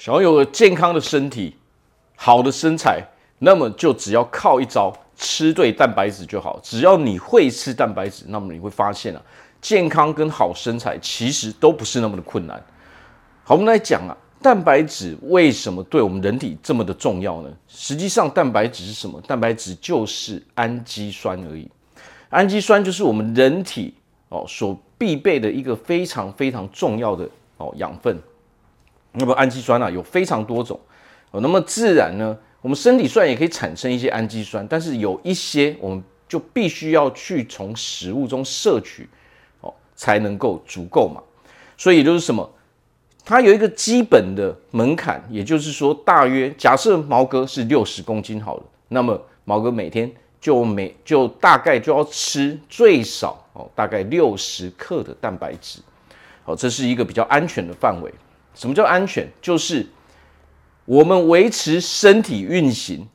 想要有个健康的身体、好的身材，那么就只要靠一招，吃对蛋白质就好。只要你会吃蛋白质，那么你会发现啊，健康跟好身材其实都不是那么的困难。好，我们来讲啊，蛋白质为什么对我们人体这么的重要呢？实际上，蛋白质是什么？蛋白质就是氨基酸而已。氨基酸就是我们人体哦所必备的一个非常非常重要的哦养分。那么氨基酸啊有非常多种哦，那么自然呢，我们身体虽然也可以产生一些氨基酸，但是有一些我们就必须要去从食物中摄取哦，才能够足够嘛。所以就是什么，它有一个基本的门槛，也就是说，大约假设毛哥是六十公斤好了，那么毛哥每天就每就大概就要吃最少哦，大概六十克的蛋白质，哦，这是一个比较安全的范围。什么叫安全？就是我们维持身体运行，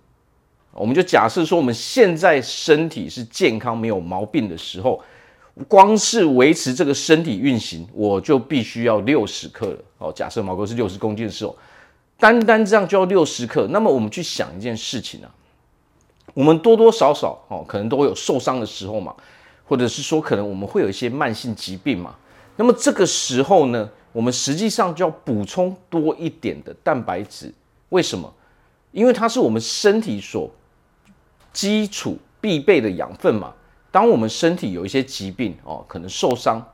我们就假设说我们现在身体是健康没有毛病的时候，光是维持这个身体运行，我就必须要六十克了。哦，假设毛哥是六十公斤的时候，单单这样就要六十克。那么我们去想一件事情啊，我们多多少少哦，可能都会有受伤的时候嘛，或者是说可能我们会有一些慢性疾病嘛。那么这个时候呢，我们实际上就要补充多一点的蛋白质，为什么？因为它是我们身体所基础必备的养分嘛。当我们身体有一些疾病哦，可能受伤，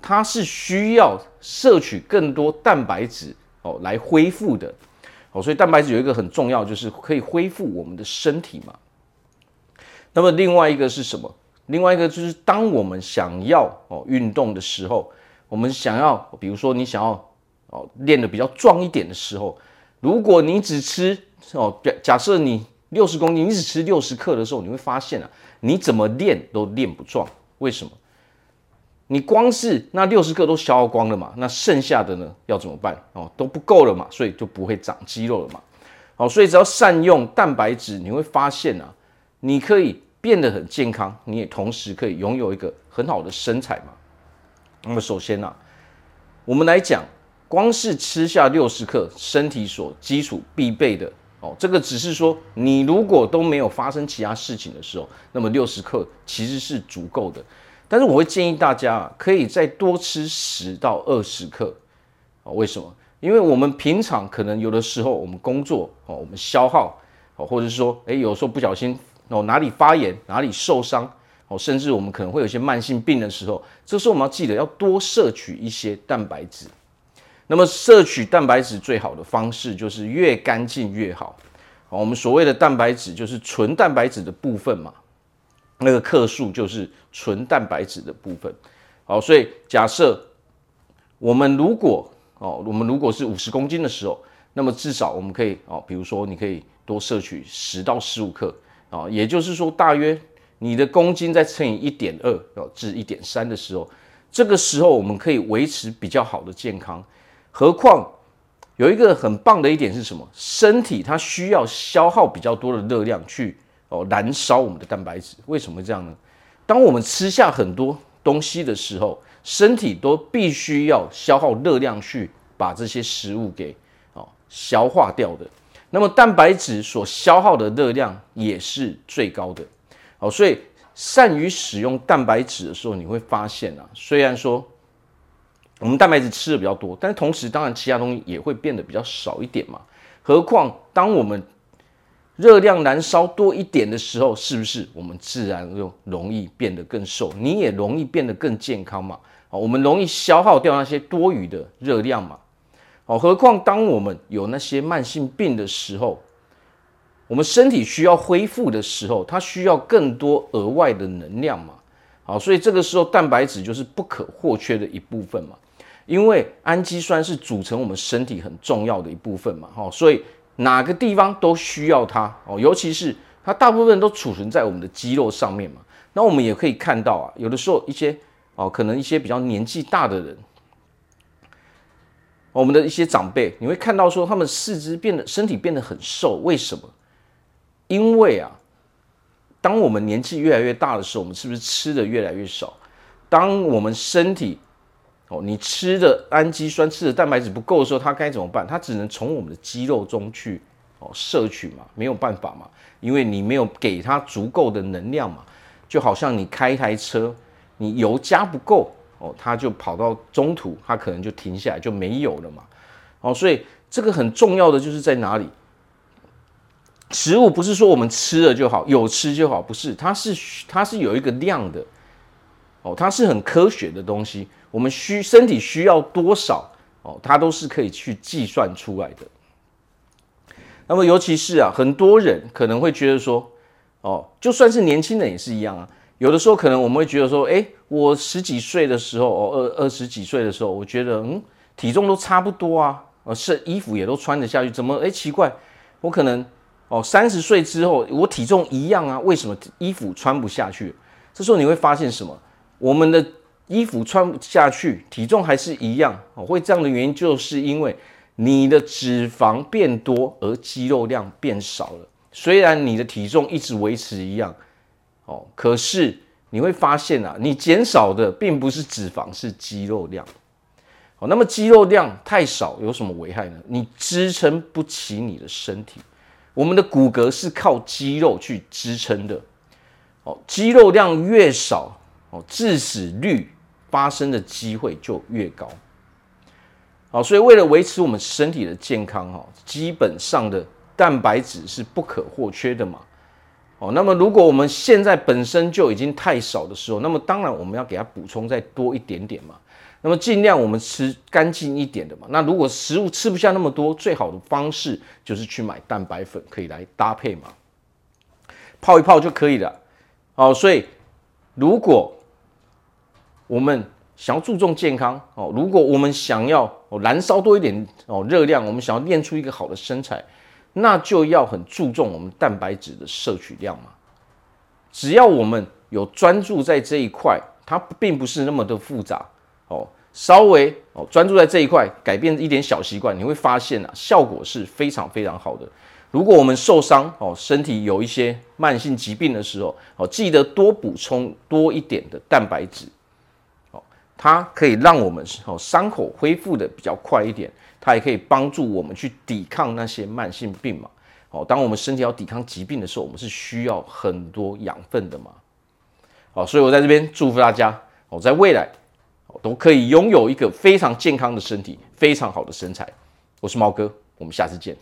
它是需要摄取更多蛋白质哦来恢复的哦。所以蛋白质有一个很重要，就是可以恢复我们的身体嘛。那么另外一个是什么？另外一个就是当我们想要哦运动的时候。我们想要，比如说你想要哦练得比较壮一点的时候，如果你只吃哦，假设你六十公斤，你只吃六十克的时候，你会发现啊，你怎么练都练不壮。为什么？你光是那六十克都消耗光了嘛，那剩下的呢要怎么办？哦，都不够了嘛，所以就不会长肌肉了嘛。好，所以只要善用蛋白质，你会发现啊，你可以变得很健康，你也同时可以拥有一个很好的身材嘛。那么首先呢、啊，我们来讲，光是吃下六十克身体所基础必备的哦，这个只是说你如果都没有发生其他事情的时候，那么六十克其实是足够的。但是我会建议大家啊，可以再多吃十到二十克啊。为什么？因为我们平常可能有的时候我们工作哦，我们消耗哦，或者是说，诶，有时候不小心哦哪里发炎，哪里受伤。哦，甚至我们可能会有一些慢性病的时候，这时候我们要记得要多摄取一些蛋白质。那么摄取蛋白质最好的方式就是越干净越好。好，我们所谓的蛋白质就是纯蛋白质的部分嘛，那个克数就是纯蛋白质的部分。好，所以假设我们如果哦，我们如果是五十公斤的时候，那么至少我们可以哦，比如说你可以多摄取十到十五克啊，也就是说大约。你的公斤再乘以一点二哦，至一点三的时候，这个时候我们可以维持比较好的健康。何况有一个很棒的一点是什么？身体它需要消耗比较多的热量去哦燃烧我们的蛋白质。为什么这样呢？当我们吃下很多东西的时候，身体都必须要消耗热量去把这些食物给哦消化掉的。那么蛋白质所消耗的热量也是最高的。哦，所以善于使用蛋白质的时候，你会发现啊，虽然说我们蛋白质吃的比较多，但是同时当然其他东西也会变得比较少一点嘛。何况当我们热量燃烧多一点的时候，是不是我们自然就容易变得更瘦？你也容易变得更健康嘛。好，我们容易消耗掉那些多余的热量嘛。哦，何况当我们有那些慢性病的时候。我们身体需要恢复的时候，它需要更多额外的能量嘛？好，所以这个时候蛋白质就是不可或缺的一部分嘛。因为氨基酸是组成我们身体很重要的一部分嘛。好，所以哪个地方都需要它哦，尤其是它大部分都储存在我们的肌肉上面嘛。那我们也可以看到啊，有的时候一些哦，可能一些比较年纪大的人，我们的一些长辈，你会看到说他们四肢变得身体变得很瘦，为什么？因为啊，当我们年纪越来越大的时候，我们是不是吃的越来越少？当我们身体哦，你吃的氨基酸、吃的蛋白质不够的时候，它该怎么办？它只能从我们的肌肉中去哦摄取嘛，没有办法嘛，因为你没有给它足够的能量嘛。就好像你开一台车，你油加不够哦，它就跑到中途，它可能就停下来就没有了嘛。哦，所以这个很重要的就是在哪里？食物不是说我们吃了就好，有吃就好，不是，它是它是有一个量的。哦，它是很科学的东西，我们需身体需要多少哦，它都是可以去计算出来的。那么尤其是啊，很多人可能会觉得说，哦，就算是年轻人也是一样啊。有的时候可能我们会觉得说，诶，我十几岁的时候，哦，二二十几岁的时候，我觉得嗯，体重都差不多啊，呃，是衣服也都穿得下去，怎么诶，奇怪，我可能哦三十岁之后我体重一样啊，为什么衣服穿不下去？这时候你会发现什么？我们的衣服穿不下去，体重还是一样哦。会这样的原因，就是因为你的脂肪变多，而肌肉量变少了。虽然你的体重一直维持一样哦，可是你会发现啊，你减少的并不是脂肪，是肌肉量。哦，那么肌肉量太少有什么危害呢？你支撑不起你的身体。我们的骨骼是靠肌肉去支撑的。哦，肌肉量越少。哦致死率发生的机会就越高。好，所以为了维持我们身体的健康，哈，基本上的蛋白质是不可或缺的嘛。哦，那么如果我们现在本身就已经太少的时候，那么当然我们要给它补充再多一点点嘛。那么尽量我们吃干净一点的嘛。那如果食物吃不下那么多，最好的方式就是去买蛋白粉，可以来搭配嘛，泡一泡就可以了。哦，所以如果我们想要注重健康哦，如果我们想要哦燃烧多一点哦热量，我们想要练出一个好的身材，那就要很注重我们蛋白质的摄取量嘛。只要我们有专注在这一块，它并不是那么的复杂哦。稍微哦专注在这一块，改变一点小习惯，你会发现啊，效果是非常非常好的。如果我们受伤哦，身体有一些慢性疾病的时候哦，记得多补充多一点的蛋白质哦。它可以让我们哦伤口恢复的比较快一点，它也可以帮助我们去抵抗那些慢性病嘛。哦，当我们身体要抵抗疾病的时候，我们是需要很多养分的嘛。好，所以我在这边祝福大家哦，在未来都可以拥有一个非常健康的身体，非常好的身材。我是猫哥，我们下次见。